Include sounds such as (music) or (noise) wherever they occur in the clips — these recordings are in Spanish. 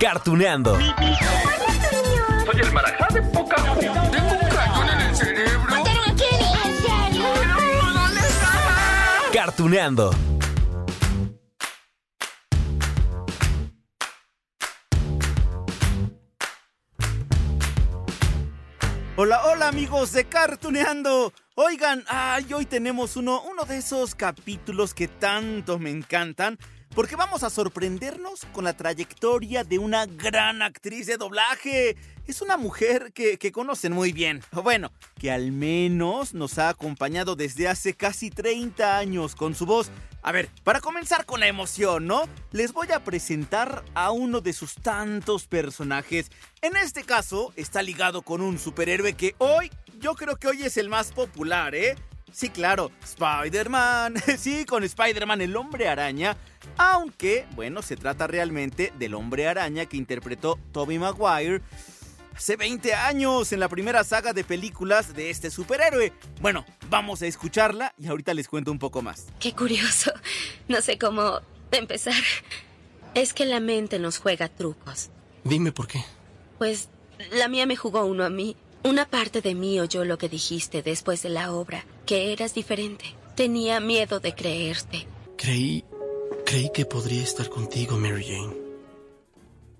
Cartuneando. Soy el marajá de poca Tengo un cañón en el cerebro. ¿Mataron a Kenny? ¿En serio? ¿Dónde estaba? Cartuneando. Hola, hola amigos de Cartuneando. Oigan, ay, hoy tenemos uno, uno de esos capítulos que tanto me encantan. Porque vamos a sorprendernos con la trayectoria de una gran actriz de doblaje. Es una mujer que, que conocen muy bien. Bueno, que al menos nos ha acompañado desde hace casi 30 años con su voz. A ver, para comenzar con la emoción, ¿no? Les voy a presentar a uno de sus tantos personajes. En este caso, está ligado con un superhéroe que hoy, yo creo que hoy es el más popular, ¿eh? Sí, claro, Spider-Man. (laughs) Sí, con Spider-Man, el hombre araña. Aunque, bueno, se trata realmente del hombre araña que interpretó Tobey Maguire hace 20 años en la primera saga de películas de este superhéroe. Bueno, vamos a escucharla y ahorita les cuento un poco más. Qué curioso. No sé cómo empezar. Es que la mente nos juega trucos. Dime por qué. Pues la mía me jugó uno a mí. Una parte de mí oyó lo que dijiste después de la obra, que eras diferente. Tenía miedo de creerte. Creí. Creí que podría estar contigo, Mary Jane.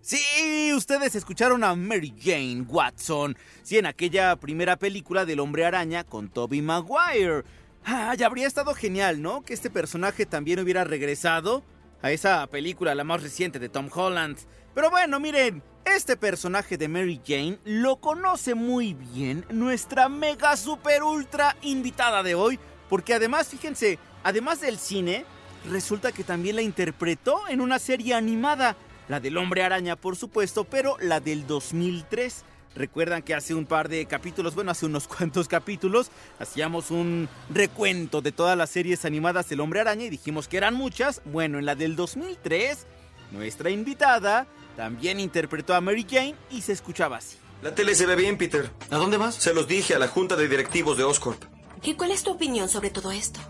Sí, ustedes escucharon a Mary Jane Watson. Sí, en aquella primera película del hombre araña con Tobey Maguire. Ah, ya habría estado genial, ¿no? Que este personaje también hubiera regresado a esa película, la más reciente de Tom Holland. Pero bueno, miren, este personaje de Mary Jane lo conoce muy bien nuestra mega super ultra invitada de hoy. Porque además, fíjense, además del cine, resulta que también la interpretó en una serie animada. La del hombre araña, por supuesto, pero la del 2003. Recuerdan que hace un par de capítulos, bueno, hace unos (laughs) cuantos capítulos, hacíamos un recuento de todas las series animadas del hombre araña y dijimos que eran muchas. Bueno, en la del 2003, nuestra invitada también interpretó a Mary Jane y se escuchaba así. La tele se ve bien, Peter. ¿A dónde vas? Se los dije a la junta de directivos de Oscorp. ¿Y cuál es tu opinión sobre todo esto?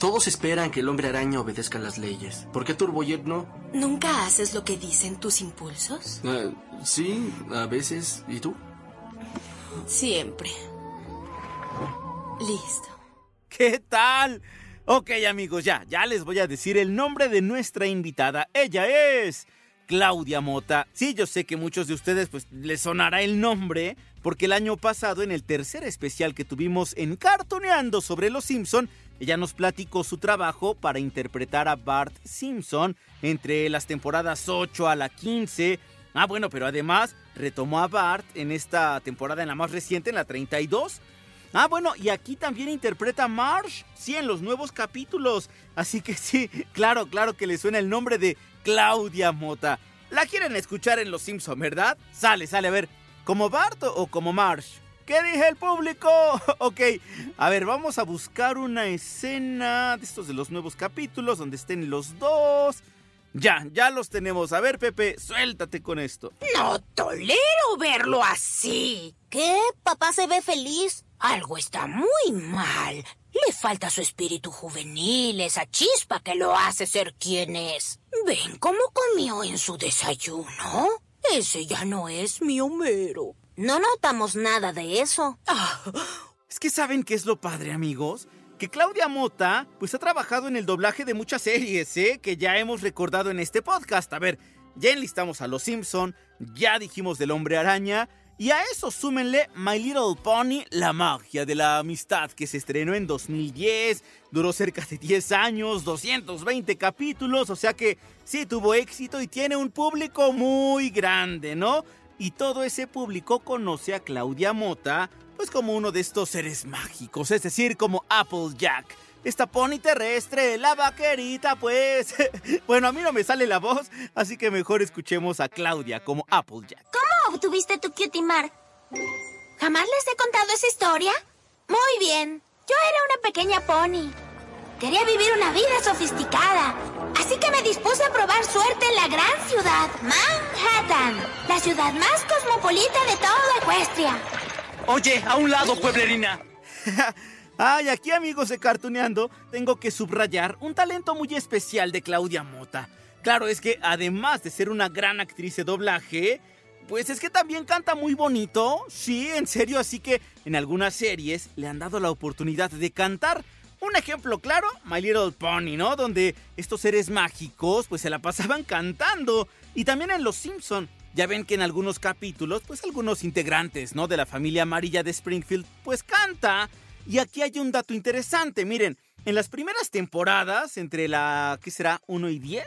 Todos esperan que el hombre araña obedezca las leyes. ¿Por qué Turbojet no? ¿Nunca haces lo que dicen tus impulsos? Eh, sí, a veces. ¿Y tú? Siempre. Listo. ¿Qué tal? Ok amigos, ya, ya les voy a decir el nombre de nuestra invitada. Ella es Claudia Mota. Sí, yo sé que muchos de ustedes pues les sonará el nombre porque el año pasado en el tercer especial que tuvimos en Cartoneando sobre los Simpson, ella nos platicó su trabajo para interpretar a Bart Simpson entre las temporadas 8 a la 15. Ah, bueno, pero además retomó a Bart en esta temporada, en la más reciente, en la 32. Ah, bueno, y aquí también interpreta a Marsh, sí, en los nuevos capítulos. Así que sí, claro, claro que le suena el nombre de Claudia Mota. La quieren escuchar en Los Simpson, ¿verdad? Sale, sale, a ver, ¿como Bart o como Marsh? ¿Qué dije el público? (laughs) ok, a ver, vamos a buscar una escena de estos de los nuevos capítulos donde estén los dos. Ya, ya los tenemos. A ver, Pepe, suéltate con esto. No tolero verlo así. ¿Qué? Papá se ve feliz. Algo está muy mal. Le falta su espíritu juvenil, esa chispa que lo hace ser quien es. ¿Ven cómo comió en su desayuno? Ese ya no es mi Homero. No notamos nada de eso. Es que saben qué es lo padre, amigos. Que Claudia Mota, pues ha trabajado en el doblaje de muchas series, ¿eh? Que ya hemos recordado en este podcast. A ver, ya enlistamos a Los Simpson, ya dijimos del Hombre Araña. Y a eso súmenle My Little Pony, la magia de la amistad, que se estrenó en 2010, duró cerca de 10 años, 220 capítulos, o sea que sí tuvo éxito y tiene un público muy grande, ¿no? Y todo ese público conoce a Claudia Mota, pues como uno de estos seres mágicos, es decir, como Applejack. Esta pony terrestre, la vaquerita, pues. (laughs) bueno, a mí no me sale la voz, así que mejor escuchemos a Claudia como Applejack. ¿Cómo obtuviste tu cutie mark? ¿Jamás les he contado esa historia? Muy bien. Yo era una pequeña pony. Quería vivir una vida sofisticada. Así que me dispuse a probar suerte en la gran ciudad, Manhattan. La ciudad más cosmopolita de toda Ecuestria. Oye, a un lado, pueblerina. (laughs) Ay, aquí amigos de Cartuneando, tengo que subrayar un talento muy especial de Claudia Mota. Claro, es que además de ser una gran actriz de doblaje, pues es que también canta muy bonito. Sí, en serio, así que en algunas series le han dado la oportunidad de cantar. Un ejemplo claro, My Little Pony, ¿no? Donde estos seres mágicos pues se la pasaban cantando. Y también en Los Simpson. Ya ven que en algunos capítulos, pues algunos integrantes, ¿no? De la familia amarilla de Springfield, pues canta. Y aquí hay un dato interesante, miren, en las primeras temporadas, entre la, ¿qué será? 1 y 10,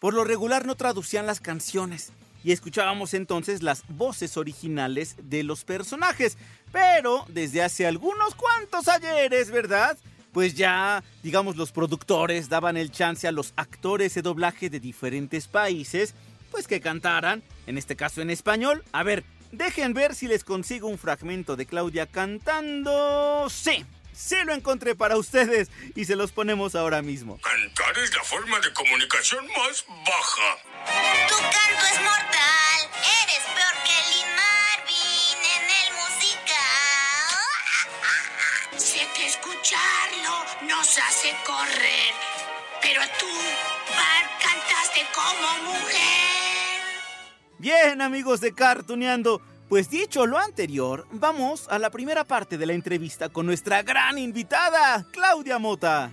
por lo regular no traducían las canciones y escuchábamos entonces las voces originales de los personajes. Pero desde hace algunos cuantos ayeres, ¿verdad? Pues ya, digamos, los productores daban el chance a los actores de doblaje de diferentes países, pues que cantaran, en este caso en español. A ver, Dejen ver si les consigo un fragmento de Claudia cantando. Sí, sí lo encontré para ustedes y se los ponemos ahora mismo. Cantar es la forma de comunicación más baja. Tu canto es mortal. Eres escucharlo nos hace correr. Pero tú, Bart, cantaste como mujer. Bien, amigos de Cartuneando, pues dicho lo anterior, vamos a la primera parte de la entrevista con nuestra gran invitada, Claudia Mota.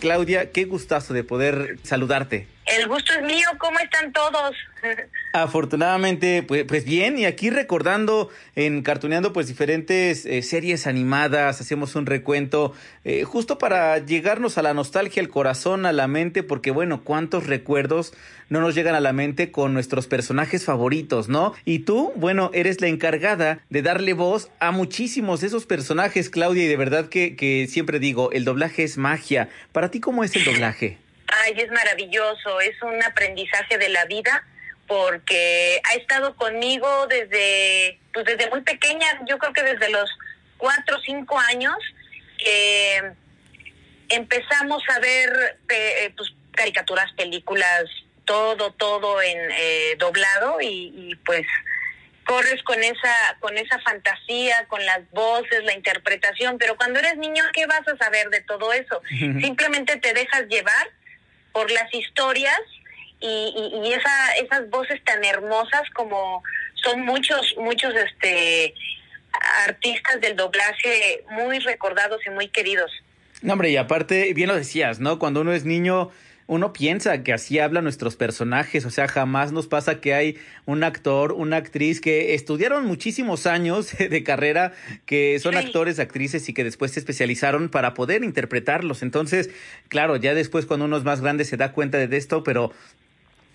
Claudia, qué gustazo de poder saludarte. El gusto es mío, ¿cómo están todos? (laughs) Afortunadamente, pues, pues, bien, y aquí recordando en Cartuneando pues diferentes eh, series animadas, hacemos un recuento eh, justo para llegarnos a la nostalgia, al corazón, a la mente, porque bueno, cuántos recuerdos no nos llegan a la mente con nuestros personajes favoritos, ¿no? Y tú, bueno, eres la encargada de darle voz a muchísimos de esos personajes, Claudia, y de verdad que, que siempre digo, el doblaje es magia. Para ti, ¿cómo es el doblaje? Ay, es maravilloso, es un aprendizaje de la vida porque ha estado conmigo desde, pues desde muy pequeña, yo creo que desde los cuatro o cinco años, que empezamos a ver eh, pues, caricaturas, películas, todo, todo en eh, doblado y, y pues corres con esa con esa fantasía, con las voces, la interpretación, pero cuando eres niño, ¿qué vas a saber de todo eso? Simplemente te dejas llevar por las historias y, esa, esas voces tan hermosas como son muchos, muchos este artistas del doblaje muy recordados y muy queridos. No, hombre, y aparte, bien lo decías, ¿no? Cuando uno es niño, uno piensa que así hablan nuestros personajes, o sea, jamás nos pasa que hay un actor, una actriz que estudiaron muchísimos años (laughs) de carrera, que son Sí. actores, actrices y que después se especializaron para poder interpretarlos. Entonces, claro, ya después cuando uno es más grande se da cuenta de esto, pero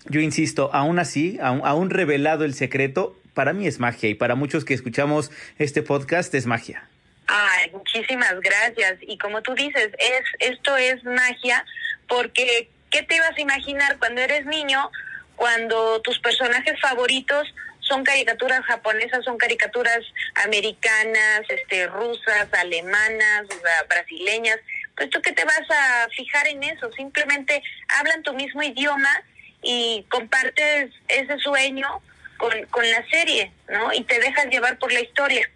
yo insisto, aún así, aún, aún revelado el secreto, para mí es magia y para muchos que escuchamos este podcast es magia. Ay, muchísimas gracias. Y como tú dices, es esto es magia porque ¿qué te ibas a imaginar cuando eres niño, cuando tus personajes favoritos son caricaturas japonesas, son caricaturas americanas, este, rusas, alemanas, brasileñas? Pues tú qué te vas a fijar en eso, simplemente hablan tu mismo idioma y compartes ese sueño con, con la serie, ¿no? Y te dejas llevar por la historia.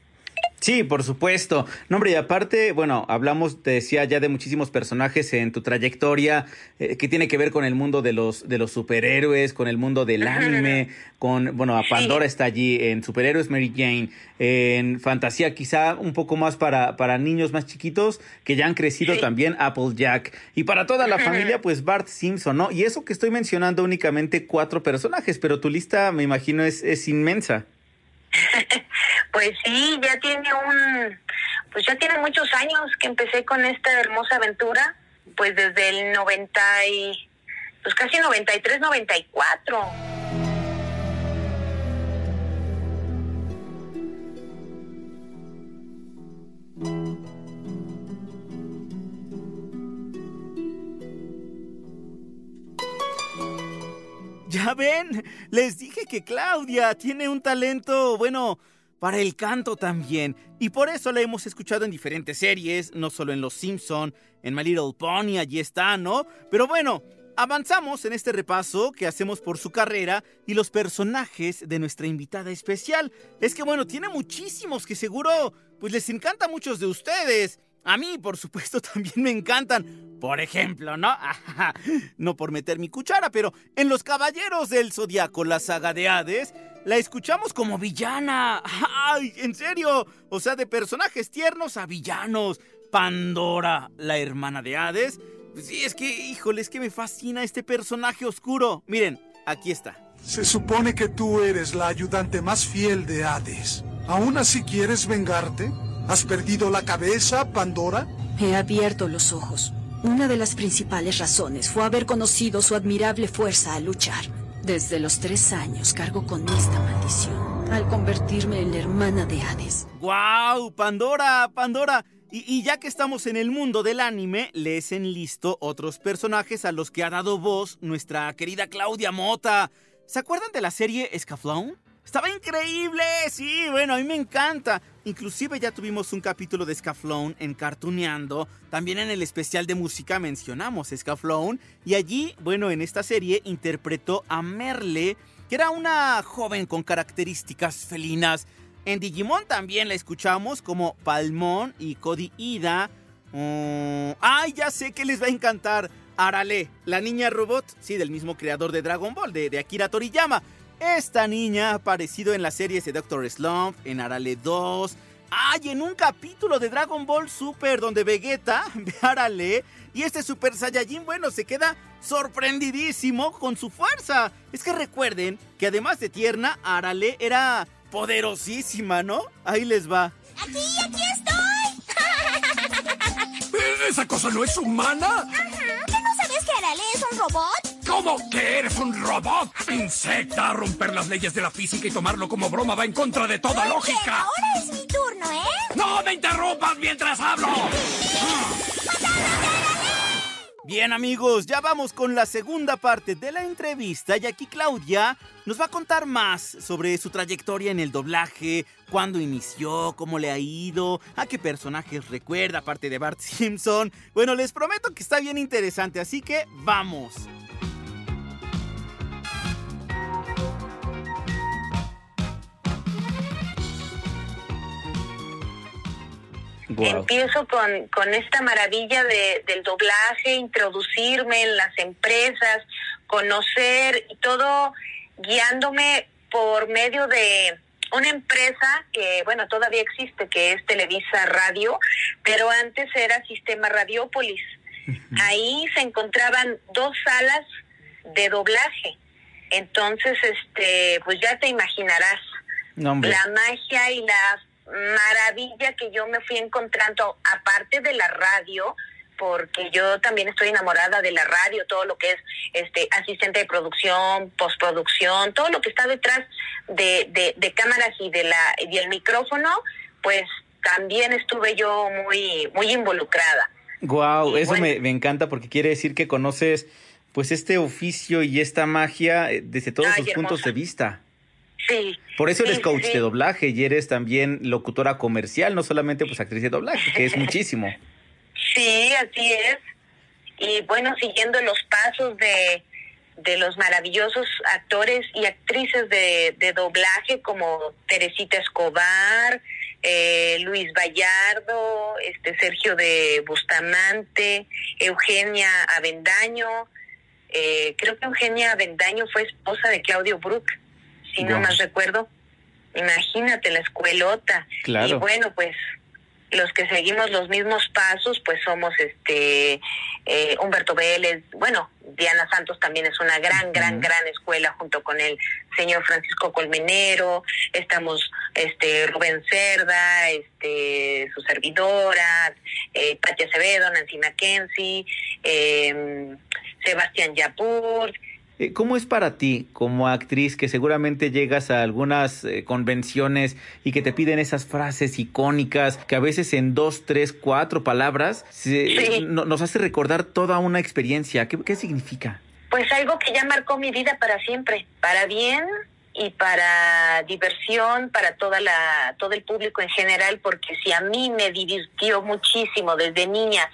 Sí, por supuesto. No, hombre, y aparte, bueno, hablamos, te decía ya de muchísimos personajes en tu trayectoria eh, que tiene que ver con el mundo de los, de los superhéroes, con el mundo del anime, (laughs) con, bueno, a Pandora está allí, en superhéroes Mary Jane, en fantasía quizá un poco más para, para niños más chiquitos que ya han crecido también Applejack. Y para toda la (laughs) familia, pues Bart Simpson, ¿no? Y eso que estoy mencionando únicamente cuatro personajes, pero tu lista me imagino es, es inmensa. Pues sí, ya tiene un, pues ya tiene muchos años que empecé con esta hermosa aventura, pues desde el 90 y, pues casi 93, 94. Ya ven, les dije que Claudia tiene un talento, bueno, para el canto también. Y por eso la hemos escuchado en diferentes series, no solo en Los Simpson, en My Little Pony, allí está, ¿no? Pero bueno, avanzamos en este repaso que hacemos por su carrera y los personajes de nuestra invitada especial. Es que bueno, tiene muchísimos que seguro pues les encanta a muchos de ustedes. A mí, por supuesto, (laughs) también me encantan. Por ejemplo, ¿no? (laughs) no por meter mi cuchara, pero en Los Caballeros del Zodiaco, la saga de Hades, la escuchamos como villana. (laughs) ¡Ay, en serio! O sea, de personajes tiernos a villanos. Pandora, la hermana de Hades. Sí, es que, híjole, es que me fascina este personaje oscuro. Miren, aquí está. Se supone que tú eres la ayudante más fiel de Hades. ¿Aún así quieres vengarte? ¿Has perdido la cabeza, Pandora? He abierto los ojos. Una de las principales razones fue haber conocido su admirable fuerza al luchar. Desde los tres años cargo con esta maldición, al convertirme en la hermana de Hades. ¡Guau! ¡Pandora! ¡Pandora! Y, y, ya que estamos en el mundo del anime, les enlisto otros personajes a los que ha dado voz nuestra querida Claudia Mota. ¿Se acuerdan de la serie Escaflón? Estaba increíble, sí, bueno, a mí me encanta. Inclusive ya tuvimos un capítulo de Scaflón en Cartuneando. También en el especial de música mencionamos Scaflón. Y allí, bueno, en esta serie interpretó a Merle, que era una joven con características felinas. En Digimon también la escuchamos como Palmón y Cody Ida. Mm, ¡Ay, ya sé que les va a encantar! Arale, la niña robot, sí, del mismo creador de Dragon Ball, de, de Akira Toriyama. Esta niña ha aparecido en las series de Doctor Slump, en Arale 2. ¡Ay! En un capítulo de Dragon Ball Super donde Vegeta (laughs) ve a Arale y este Super Saiyajin, bueno, se queda sorprendidísimo con su fuerza. Es que recuerden que además de tierna, Arale era poderosísima, ¿no? Ahí les va. ¡Aquí, aquí estoy! (laughs) ¿Esa cosa no es humana? Ajá. ¿Qué no sabes que Arale es un robot? ¿Cómo que eres un robot? Insecta, romper las leyes de la física y tomarlo como broma va en contra de toda Oye, lógica. Ahora es mi turno, ¿eh? ¡No me interrumpas mientras hablo! Bien amigos, ya vamos con la segunda parte de la entrevista y aquí Claudia nos va a contar más sobre su trayectoria en el doblaje, cuándo inició, cómo le ha ido, a qué personajes recuerda aparte de Bart Simpson. Bueno, les prometo que está bien interesante, así que vamos. Wow. Empiezo con, con esta maravilla de, del doblaje, introducirme en las empresas, conocer y todo guiándome por medio de una empresa que, bueno, todavía existe, que es Televisa Radio, pero antes era Sistema Radiópolis. Uh -huh. Ahí se encontraban dos salas de doblaje. Entonces, este, pues ya te imaginarás no, la magia y la maravilla que yo me fui encontrando, aparte de la radio, porque yo también estoy enamorada de la radio, todo lo que es este asistente de producción, postproducción, todo lo que está detrás de, de, de cámaras y de la y el micrófono, pues también estuve yo muy muy involucrada. Wow, eso bueno, me, me encanta porque quiere decir que conoces pues este oficio y esta magia eh, desde todos Ay, sus hermosa. puntos de vista. Sí. Por eso eres sí, coach sí. de doblaje y eres también locutora comercial, no solamente pues actriz de doblaje, que es (laughs) muchísimo. Sí, así es. Y bueno, siguiendo los pasos de, de los maravillosos actores y actrices de, de doblaje como Teresita Escobar, eh, Luis Vallardo, este Sergio de Bustamante, Eugenia Avendaño. Eh, creo que Eugenia Avendaño fue esposa de Claudio Brook, si no más recuerdo. Imagínate la escuelota. Claro. Y bueno, pues los que seguimos los mismos pasos, pues somos este eh, Humberto Vélez, bueno, Diana Santos también es una gran, gran, gran escuela junto con el señor Francisco Colmenero, estamos este Rubén Cerda, este su servidora, eh, Pati Acevedo, Nancy Mackenzie, eh, Sebastián Yapur, ¿Cómo es para ti como actriz que seguramente llegas a algunas eh, convenciones y que te piden esas frases icónicas que a veces en dos, tres, cuatro palabras se- Sí. no- nos hace recordar toda una experiencia? ¿Qué, qué significa? pues algo que ya marcó mi vida para siempre, para bien y para diversión para toda la todo el público en general porque si a mí me divirtió muchísimo desde niña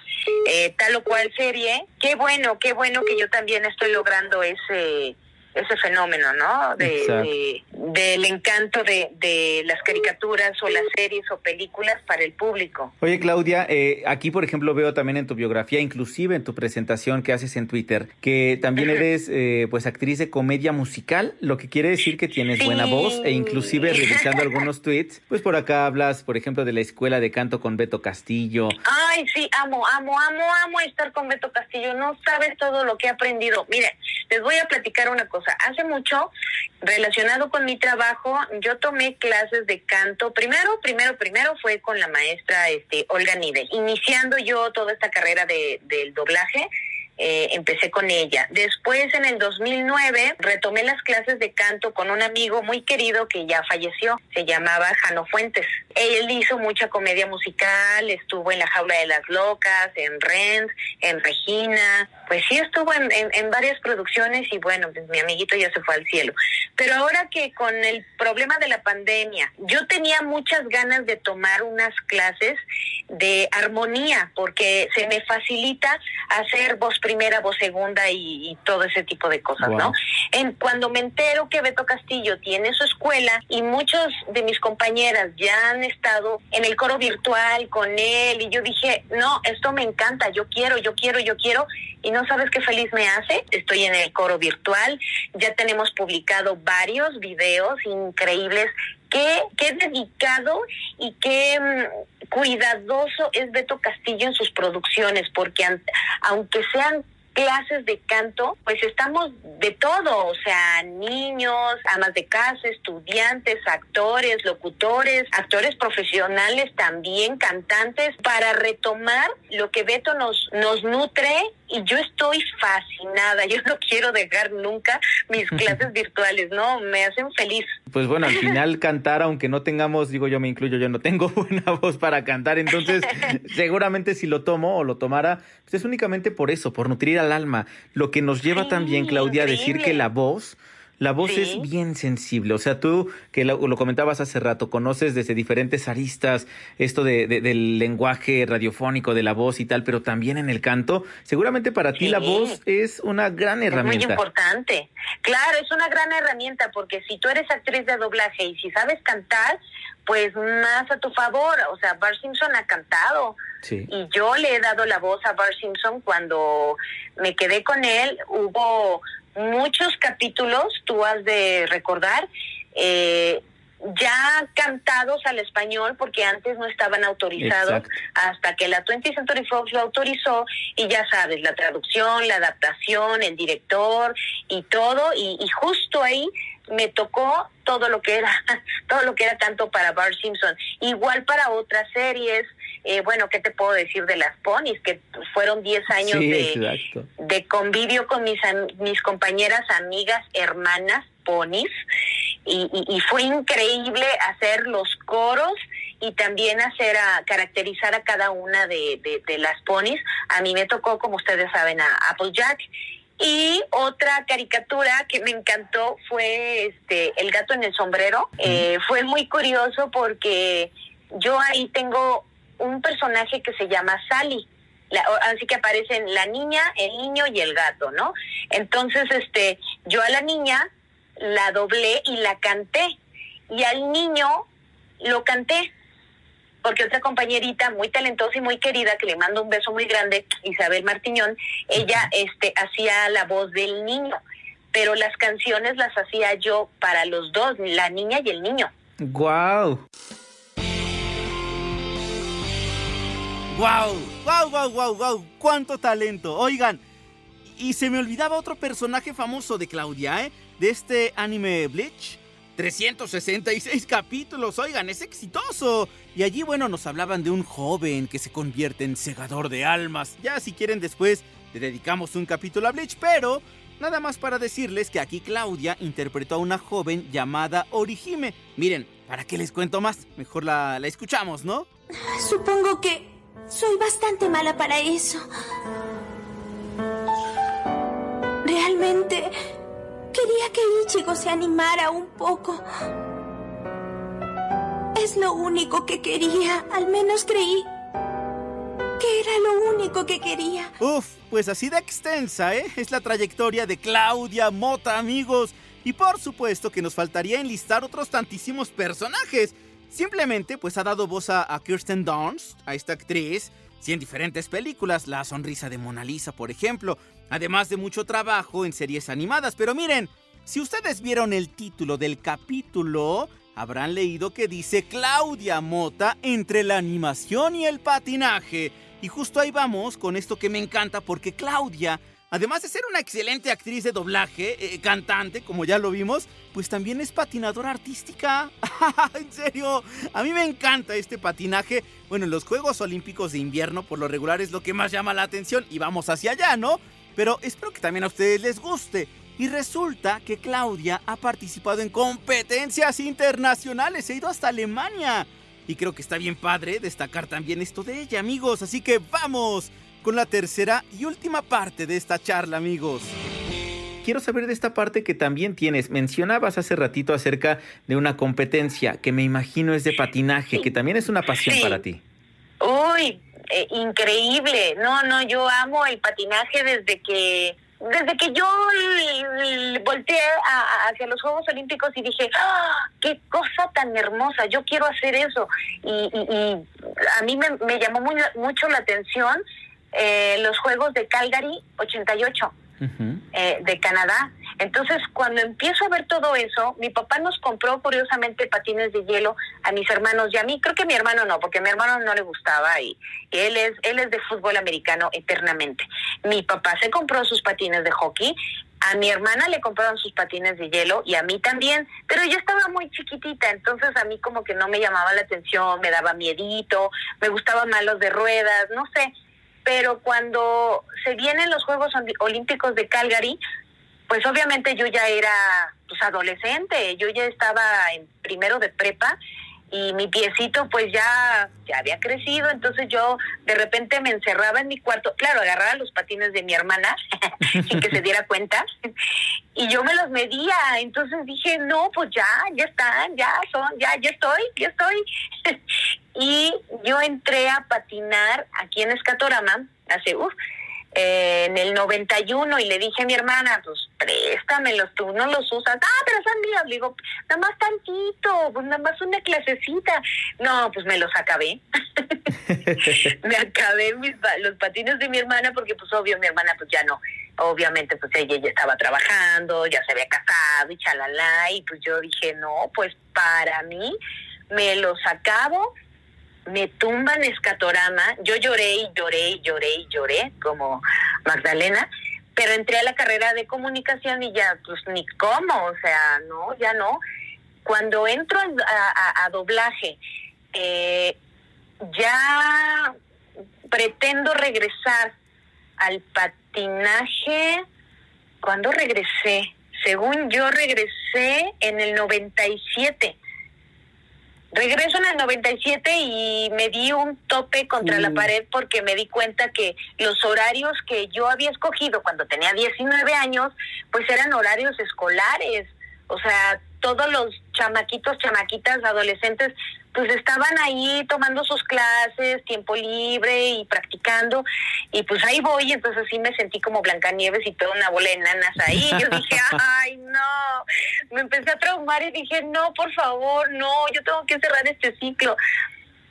eh, tal o cual serie qué bueno qué bueno que yo también estoy logrando ese ese fenómeno, ¿no? De, de- del encanto de, de las caricaturas o las series o películas para el público. Oye, Claudia, eh, aquí, por ejemplo, veo también en tu biografía, inclusive en tu presentación que haces en Twitter, que también eres, eh, pues, actriz de comedia musical, lo que quiere decir que tienes buena voz e inclusive (laughs) revisando algunos tweets, pues por acá hablas, por ejemplo, de la escuela de canto con Beto Castillo. Ay, sí, amo, amo, amo, amo estar con Beto Castillo. No sabes todo lo que he aprendido. Mire, les voy a platicar una cosa. Hace mucho, relacionado con mi trabajo, yo tomé clases de canto. Primero, primero, primero fue con la maestra este, Olga Nivel. Iniciando yo toda esta carrera de, del doblaje, eh, empecé con ella. Después, en el 2009, retomé las clases de canto con un amigo muy querido que ya falleció. Se llamaba Jano Fuentes. Él hizo mucha comedia musical, estuvo en La Jaula de las Locas, en Rent, en Regina. Pues sí, estuvo en, en- en varias producciones y bueno, pues mi amiguito ya se fue al cielo. Pero ahora que con el problema de la pandemia, yo tenía muchas ganas de tomar unas clases de armonía, porque se me facilita hacer voz primera, voz segunda y, y todo ese tipo de cosas, Wow. ¿no? En, cuando me entero que Beto Castillo tiene su escuela y muchos de mis compañeras ya han estado en el coro virtual con él y yo dije, no, esto me encanta, yo quiero, yo quiero, yo quiero y no sabes qué feliz me hace. Estoy en el coro virtual, ya tenemos publicado varios videos increíbles. Qué, qué dedicado y qué mm, cuidadoso es Beto Castillo en sus producciones, porque aunque sean clases de canto, pues estamos de todo, o sea, niños, amas de casa, estudiantes, actores, locutores, actores profesionales también, cantantes, para retomar lo que Beto nos, nos nutre y yo estoy fascinada, (laughs) yo no quiero dejar nunca mis (laughs) clases virtuales, ¿no? Me hacen feliz. Pues bueno, al final (laughs) cantar, aunque no tengamos, digo yo me incluyo, yo no tengo buena voz para cantar, entonces seguramente si lo tomo o lo tomara, pues es únicamente por eso, por nutrir al alma. Lo que nos lleva también, Claudia, a decir que la voz, la voz Sí. es bien sensible. O sea, tú, que lo, lo comentabas hace rato, conoces desde diferentes aristas esto de, de- del lenguaje radiofónico, de la voz y tal, pero también en el canto, seguramente para ti la voz es una gran Es muy herramienta. importante. Claro, es una gran herramienta porque si tú eres actriz de doblaje y si sabes cantar, pues más a tu favor. O sea, Bart Simpson ha cantado Sí. y yo le he dado la voz a Bart Simpson cuando me quedé con él. Hubo muchos capítulos, tú has de recordar, eh, ya cantados al español porque antes no estaban autorizados Exacto. hasta que la 20th Century Fox lo autorizó y ya sabes, la traducción, la adaptación, el director y todo y, y justo ahí me tocó todo lo que era (laughs) todo lo que era tanto para Bart Simpson igual para otras series eh, bueno qué te puedo decir de las ponis que fueron 10 años Sí, de, de convivio con mis mis compañeras amigas hermanas ponis y, y- y fue increíble hacer los coros y también hacer a caracterizar a cada una de, de- de las ponis. A mí me tocó, como ustedes saben, a Applejack. Y otra caricatura que me encantó fue este El gato en el sombrero. Eh, fue muy curioso porque yo ahí tengo un personaje que se llama Sally. La- así que aparecen la niña, el niño y el gato, ¿no? Entonces, este, yo a la niña la doblé y la canté. Y al niño lo canté. Porque otra compañerita muy talentosa y muy querida, que le mando un beso muy grande, Isabel Martiñón, ella este, hacía la voz del niño. Pero las canciones las hacía yo para los dos, la niña y el niño. ¡Guau! ¡Wow! ¡Wow, wow, wow, wow! ¡Cuánto talento! Oigan, y se me olvidaba otro personaje famoso de Claudia, ¿eh? De este anime Bleach. 366 capítulos, oigan, es exitoso. Y allí, bueno, nos hablaban de un joven que se convierte en segador de almas. Ya si quieren después, le dedicamos un capítulo a Bleach, pero nada más para decirles que aquí Claudia interpretó a una joven llamada Orihime. Miren, ¿para qué les cuento más? Mejor la, la escuchamos, ¿no? Supongo que soy bastante mala para eso. Realmente quería que Ichigo se animara un poco. Es lo único que quería. Al menos creí que era lo único que quería. Uf, pues así de extensa, ¿eh? Es la trayectoria de Claudia Mota, amigos. Y por supuesto que nos faltaría enlistar otros tantísimos personajes. Simplemente, pues ha dado voz a, a Kirsten Dunst, a esta actriz, sí, en diferentes películas, La sonrisa de Mona Lisa, por ejemplo, además de mucho trabajo en series animadas. Pero miren, si ustedes vieron el título del capítulo, habrán leído que dice Claudia Mota entre la animación y el patinaje. Y justo ahí vamos con esto que me encanta porque Claudia, además de ser una excelente actriz de doblaje, eh, cantante, como ya lo vimos, pues también es patinadora artística. (laughs) en serio, a mí me encanta este patinaje. Bueno, en los Juegos Olímpicos de Invierno por lo regular es lo que más llama la atención y vamos hacia allá, ¿no? Pero espero que también a ustedes les guste. Y resulta que Claudia ha participado en competencias internacionales, se ha ido hasta Alemania. Y creo que está bien padre destacar también esto de ella, amigos. Así que vamos con la tercera y última parte de esta charla, amigos. Quiero saber de esta parte que también tienes. Mencionabas hace ratito acerca de una competencia que me imagino es de patinaje, que también es una pasión Sí. para ti. Uy, eh, increíble. No, no, yo amo el patinaje desde que desde que yo volteé a- a- hacia los Juegos Olímpicos y dije, ¡Ah, qué cosa tan hermosa, yo quiero hacer eso. Y, y- y a mí me, me llamó muy- mucho la atención eh, los Juegos de Calgary 88 eh, de Canadá. Entonces, cuando empiezo a ver todo eso, mi papá nos compró curiosamente patines de hielo a mis hermanos y a mí. Creo que a mi hermano no, porque a mi hermano no le gustaba y, y él es él es de fútbol americano eternamente. Mi papá se compró sus patines de hockey. A mi hermana le compraron sus patines de hielo y a mí también, pero yo estaba muy chiquitita, entonces a mí como que no me llamaba la atención, me daba miedito, me gustaban más los de ruedas, no sé pero cuando se vienen los Juegos Olímpicos de Calgary, pues obviamente yo ya era pues adolescente, yo ya estaba en primero de prepa y mi piecito pues ya, ya había crecido, entonces yo de repente me encerraba en mi cuarto, claro, agarraba los patines de mi hermana (laughs) sin que se diera cuenta y yo me los medía, entonces dije, no, pues ya, ya están, ya son, ya, ya estoy, ya estoy. (laughs) y yo entré a patinar aquí en Escatorama, hace, uff, eh, en el 91 y le dije a mi hermana, pues préstamelos, tú no los usas. Ah, pero son míos. Le digo, nada más tantito, pues nada más una clasecita. No, pues me los acabé. (laughs) me acabé mis, los patines de mi hermana porque pues obvio mi hermana pues ya no. Obviamente pues ella ya estaba trabajando, ya se había casado y chalala y pues yo dije, no, pues para mí me los acabo me tumban escatorama, yo lloré y lloré y lloré y lloré como Magdalena, pero entré a la carrera de comunicación y ya, pues ni cómo, o sea, no, ya no. Cuando entro a, doblaje, eh, ya pretendo regresar al patinaje. ¿Cuándo regresé? Según yo regresé en el 97. Regreso en el 97 y me di un tope contra la pared porque me di cuenta que los horarios que yo había escogido cuando tenía 19 años, pues eran horarios escolares. O sea, todos los chamaquitos, chamaquitas, adolescentes, pues estaban ahí tomando sus clases, tiempo libre y practicando. Y pues ahí voy, entonces sí me sentí como Blancanieves y toda una bola de nanas ahí. Yo dije, (laughs) ay, no. Me empecé a traumar y dije, no, por favor, no, yo tengo que cerrar este ciclo.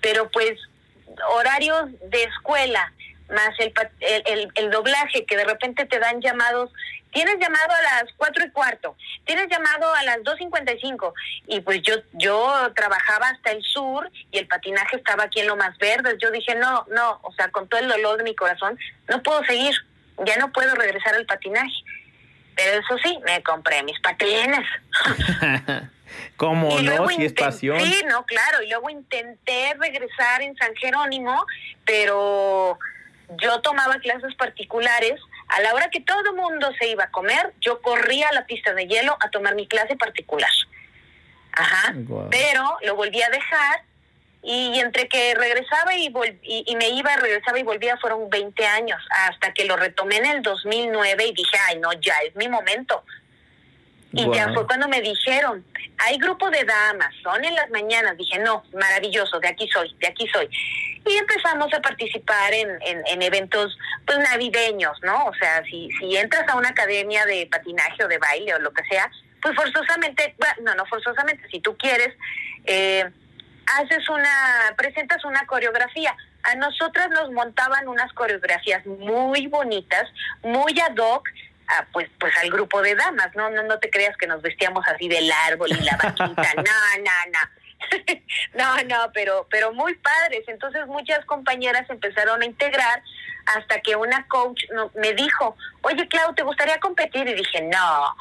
Pero pues horarios de escuela, más el, el, el, el doblaje, que de repente te dan llamados, tienes llamado a las cuatro y cuarto, tienes llamado a las dos cincuenta y cinco, y pues yo, yo trabajaba hasta el sur y el patinaje estaba aquí en lo más verdes, yo dije, no, no, o sea, con todo el dolor de mi corazón, no puedo seguir, ya no puedo regresar al patinaje. Pero eso sí, me compré mis patines. (laughs) ¿Cómo Y no? Si es pasión. Sí, no, claro. Y luego intenté regresar en San Jerónimo, pero yo tomaba clases particulares. A la hora que todo el mundo se iba a comer, yo corría a la pista de hielo a tomar mi clase particular. Ajá. Pero lo volví a dejar y entre que regresaba y, y, me iba, regresaba y volvía fueron 20 años, hasta que lo retomé en el 2009 y dije, ay no, ya es mi momento. Y ya fue cuando me dijeron, hay grupo de damas, son en las mañanas. Dije, no, maravilloso, de aquí soy, de aquí soy. Y empezamos a participar en, en, eventos pues navideños, ¿no? O sea, si, si entras a una academia de patinaje o de baile o lo que sea, pues forzosamente, no, no forzosamente, si tú quieres, eh, haces una, presentas una coreografía. A nosotras nos montaban unas coreografías muy bonitas, muy ad hoc, pues pues al grupo de damas, no no no te creas que nos vestíamos así del árbol y la vaquita, (laughs) no, no, no. (laughs) no, no, pero pero muy padres. Entonces muchas compañeras empezaron a integrar hasta que una coach me dijo, "Oye, Clau, ¿te gustaría competir?" Y dije, "No."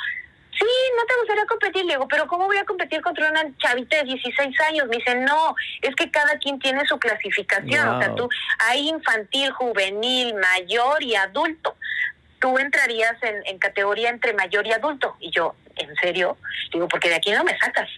Sí, no te gustaría competir. Le digo, pero ¿cómo voy a competir contra una chavita de 16 años? Me dice, no, es que cada quien tiene su clasificación. O sea, tú hay infantil, juvenil, mayor y adulto tú entrarías en, categoría entre mayor y adulto. Y yo, ¿en serio? Digo, porque de aquí no me sacas.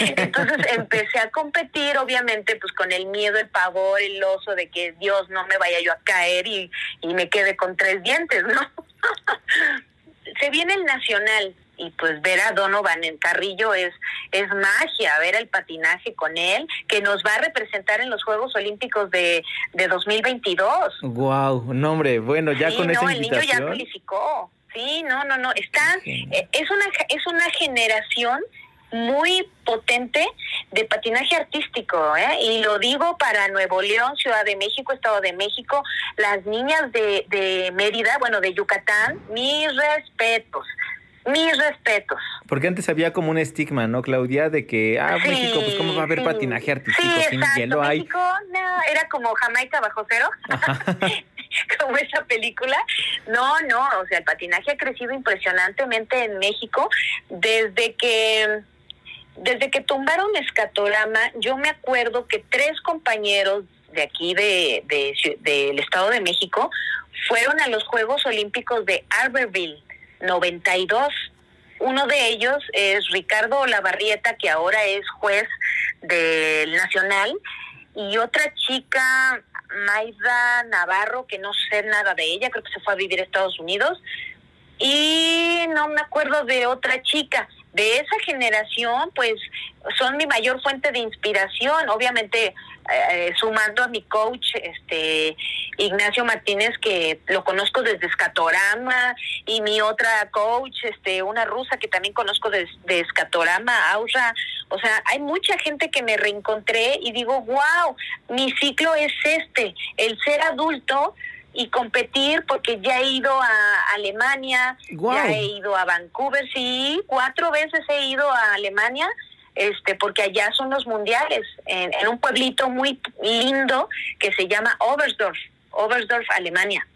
(laughs) Entonces empecé a competir, obviamente, pues con el miedo, el pavor, el oso de que Dios no me vaya yo a caer y, y me quede con tres dientes, ¿no? (laughs) Se viene el nacional y pues ver a Donovan en Carrillo es, es magia, ver el patinaje con él, que nos va a representar en los Juegos Olímpicos de, de 2022. Wow, no hombre, bueno, ya con no, el niño ya calificó. Sí, no, no, no, están, eh, es una, es una generación muy potente de patinaje artístico, ¿eh? y lo digo para Nuevo León, Ciudad de México, Estado de México, las niñas de, de Mérida, bueno, de Yucatán, mis respetos. Mis respetos. Porque antes había como un estigma, ¿no, Claudia? De que, ah, México, pues cómo va a haber patinaje artístico sí, sin hielo México, no, era como Jamaica bajo cero. (laughs) como esa película. No, no, o sea, el patinaje ha crecido impresionantemente en México desde que desde que tumbaron Escatorama, yo me acuerdo que tres compañeros de aquí de, de, del Estado de México fueron a los Juegos Olímpicos de Albertville 92. Uno de ellos es Ricardo Lavarrieta, que ahora es juez del Nacional, y otra chica, Maida Navarro, que no sé nada de ella, creo que se fue a vivir a Estados Unidos, y no me acuerdo de otra chica de esa generación, pues son mi mayor fuente de inspiración. Obviamente, eh, sumando a mi coach, este Ignacio Martínez, que lo conozco desde Escatorama, y mi otra coach, este una rusa que también conozco desde de Escatorama, Aura. O sea, hay mucha gente que me reencontré y digo, wow, mi ciclo es este, el ser adulto y competir porque ya he ido a Alemania, ya he ido a Vancouver, sí, cuatro veces he ido a Alemania, este, porque allá son los mundiales, en, un pueblito muy lindo que se llama Oberstdorf, Oberstdorf, Alemania.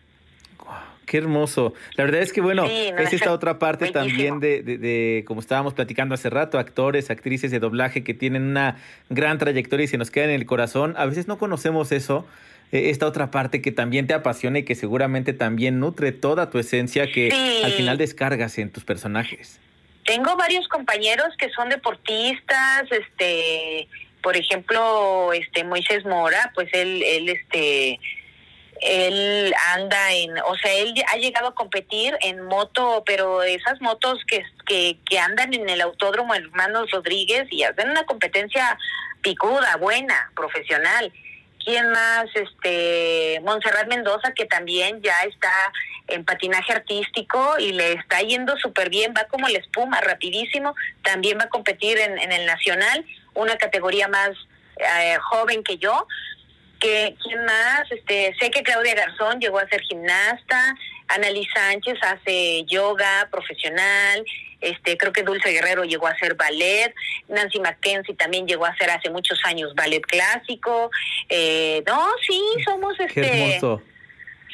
Qué hermoso. La verdad es que, bueno, es esta otra parte también de, de, de, como estábamos platicando hace rato, actores, actrices de doblaje que tienen una gran trayectoria y se nos queda en el corazón. A veces no conocemos eso, e, esta otra parte que también te apasiona y que seguramente también nutre toda tu esencia que al final descargas en tus personajes. Tengo varios compañeros que son deportistas, este, por ejemplo, este Moisés Mora, pues él, él, este, él anda en, o sea, él ha llegado a competir en moto, pero esas motos que, que, que andan en el autódromo Hermanos Rodríguez y hacen una competencia picuda, buena, profesional. ¿Quién más? Este, Montserrat Mendoza, que también ya está en patinaje artístico y le está yendo súper bien, va como la espuma, rapidísimo, también va a competir en, en el nacional, una categoría más eh, joven que yo. Que, ¿Quién más? Este, sé que Claudia Garzón llegó a ser gimnasta, Annalise Sánchez hace yoga profesional, este, creo que Dulce Guerrero llegó a hacer ballet, Nancy Mackenzie también llegó a hacer hace muchos años ballet clásico. Eh, no, sí, somos este.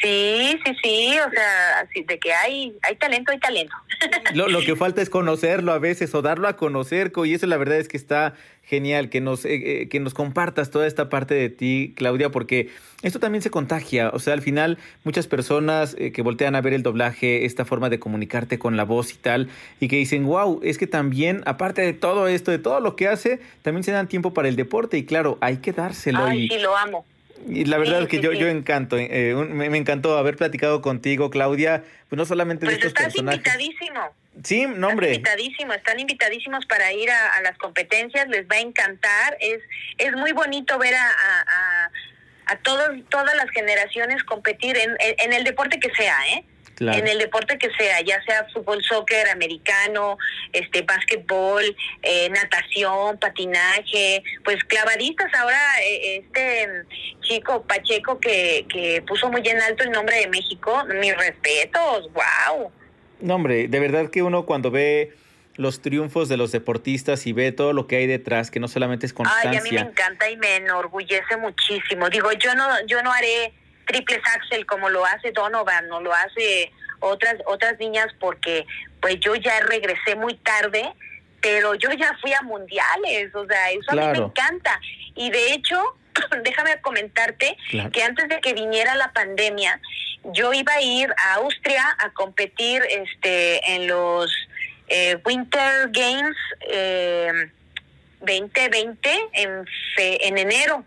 Sí, sí, sí, o sea, así de que hay, hay talento, hay talento. (laughs) Lo, lo que falta es conocerlo a veces o darlo a conocer, Co, y eso la verdad es que está genial, que nos, eh, eh, que nos compartas toda esta parte de ti, Claudia, porque esto también se contagia, o sea, al final muchas personas eh, que voltean a ver el doblaje, esta forma de comunicarte con la voz y tal, y que dicen, wow, es que también, aparte de todo esto, de todo lo que hace, también se dan tiempo para el deporte, y claro, hay que dárselo. Ay, y, sí, lo amo. Y la verdad Sí, es que sí, yo, sí. yo encanto, eh, un- me, me encantó haber platicado contigo, Claudia, pues no solamente de Pues estos estás personajes. invitadísimo. Sí, no, hombre. Invitadísimo, están invitadísimos para ir a, a las competencias, les va a encantar. Es es muy bonito ver a, a, a- a todos, todas las generaciones competir en, en- en el deporte que sea, ¿eh? Claro. En el deporte que sea, ya sea fútbol, soccer, americano, este, básquetbol, eh, natación, patinaje, pues clavadistas. Ahora eh, este chico Pacheco que, que puso muy en alto el nombre de México, mis respetos, wow. No, hombre, de verdad que uno cuando ve los triunfos de los deportistas y ve todo lo que hay detrás, que no solamente es Ay, a mí me constancia. encanta y me enorgullece muchísimo. Digo, yo no, yo no haré triples axel como lo hace Donovan, no lo hace otras, otras niñas porque pues yo ya regresé muy tarde, pero yo ya fui a mundiales, o sea, eso a mí me encanta. Y de hecho, (clears throat) déjame comentarte Claro. que antes de que viniera la pandemia, yo iba a ir a Austria a competir este en los eh, Winter Games eh, 2020 en, fe- en enero,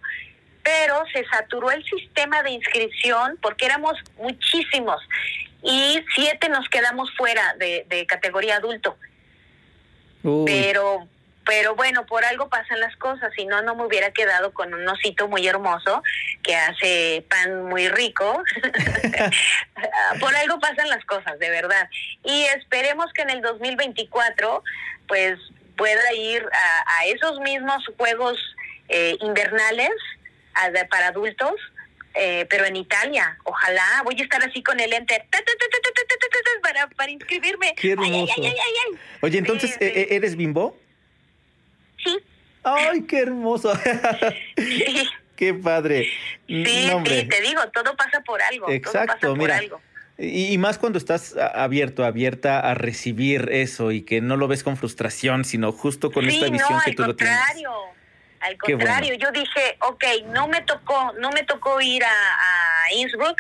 pero se saturó el sistema de inscripción porque éramos muchísimos y siete nos quedamos fuera de, de categoría adulto. Uy, Pero, pero bueno, por algo pasan las cosas. Si no, no me hubiera quedado con un osito muy hermoso que hace pan muy rico. (laughs) (laughs) por algo pasan las cosas, de verdad. Y esperemos que en el 2024, pues pueda ir a, a esos mismos juegos eh, invernales para adultos, eh, pero en Italia. Ojalá, voy a estar así con el enter para, para inscribirme. Qué hermoso. Oye, entonces, ¿eres bimbo? Sí. Ay, qué hermoso. Qué padre. Sí, sí, te digo, todo pasa por algo. Exacto, mira. Y, más cuando estás abierto, abierta a recibir eso y que no lo ves con frustración, sino justo con sí, esta visión que tú lo tienes. Al contrario al bueno. contrario, yo dije, ok, no me tocó, no me tocó ir a, a Innsbruck,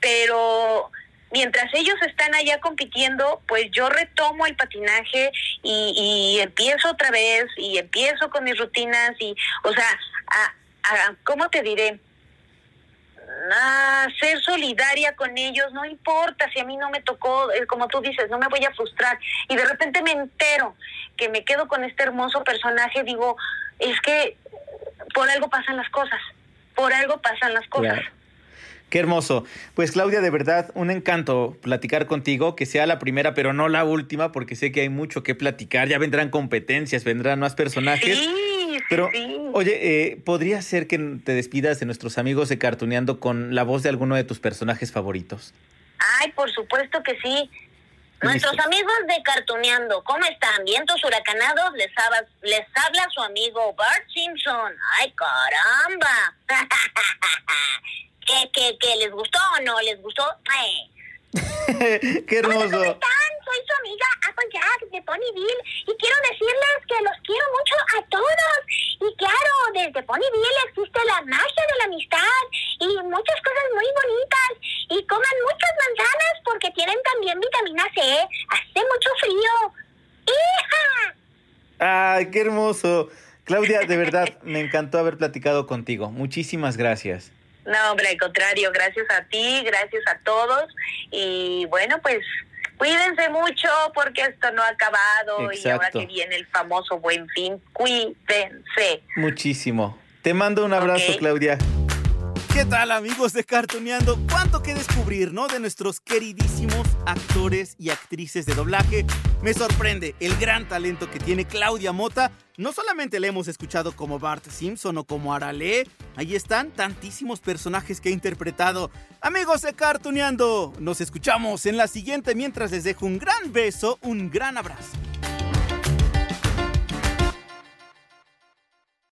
pero mientras ellos están allá compitiendo, pues yo retomo el patinaje y, y empiezo otra vez y empiezo con mis rutinas y, o sea, a, a- ¿cómo te diré? A ser solidaria con ellos, no importa si a mí no me tocó, eh, como tú dices, no me voy a frustrar. Y de repente me entero que me quedo con este hermoso personaje, digo, es que por algo pasan las cosas, por algo pasan las cosas. Claro. Qué hermoso. Pues Claudia, de verdad, un encanto platicar contigo, que sea la primera, pero no la última, porque sé que hay mucho que platicar. Ya vendrán competencias, vendrán más personajes. Sí, Pero, oye, eh, ¿podría ser que te despidas de nuestros amigos de Cartuneando con la voz de alguno de tus personajes favoritos? Ay, por supuesto que sí. Nuestros amigos de Cartuneando, ¿cómo están? ¿Vientos huracanados? Les, habla- les habla su amigo Bart Simpson. ¡Ay, caramba! (laughs) ¿Qué, qué, qué? ¿Les gustó o no? ¿Les gustó? (laughs) ¡Qué hermoso! ¿Cómo están? Soy su amiga Apple Jack de Ponyville y quiero decirles que los quiero mucho a todos. Y claro, desde Ponyville existe la magia de la amistad y muchas cosas muy bonitas. Y coman muchas manzanas porque tienen también vitamina C. Hace mucho frío. ¡Hija! ¡Ay, (laughs) qué hermoso! Claudia, de verdad, me encantó haber platicado contigo. Muchísimas gracias. No, hombre, al contrario, gracias a ti, gracias a todos. Y bueno, pues cuídense mucho porque esto no ha acabado y ahora que viene el famoso buen fin, cuídense. Muchísimo. Te mando un abrazo. Claudia. ¿Qué tal amigos de Cartoneando? ¿Cuánto que descubrir, no? De nuestros queridísimos actores y actrices de doblaje. Me sorprende el gran talento que tiene Claudia Mota. No solamente la hemos escuchado como Bart Simpson o como Arale, ahí están tantísimos personajes que ha interpretado. Amigos de Cartoneando, nos escuchamos en la siguiente mientras les dejo un gran beso, un gran abrazo.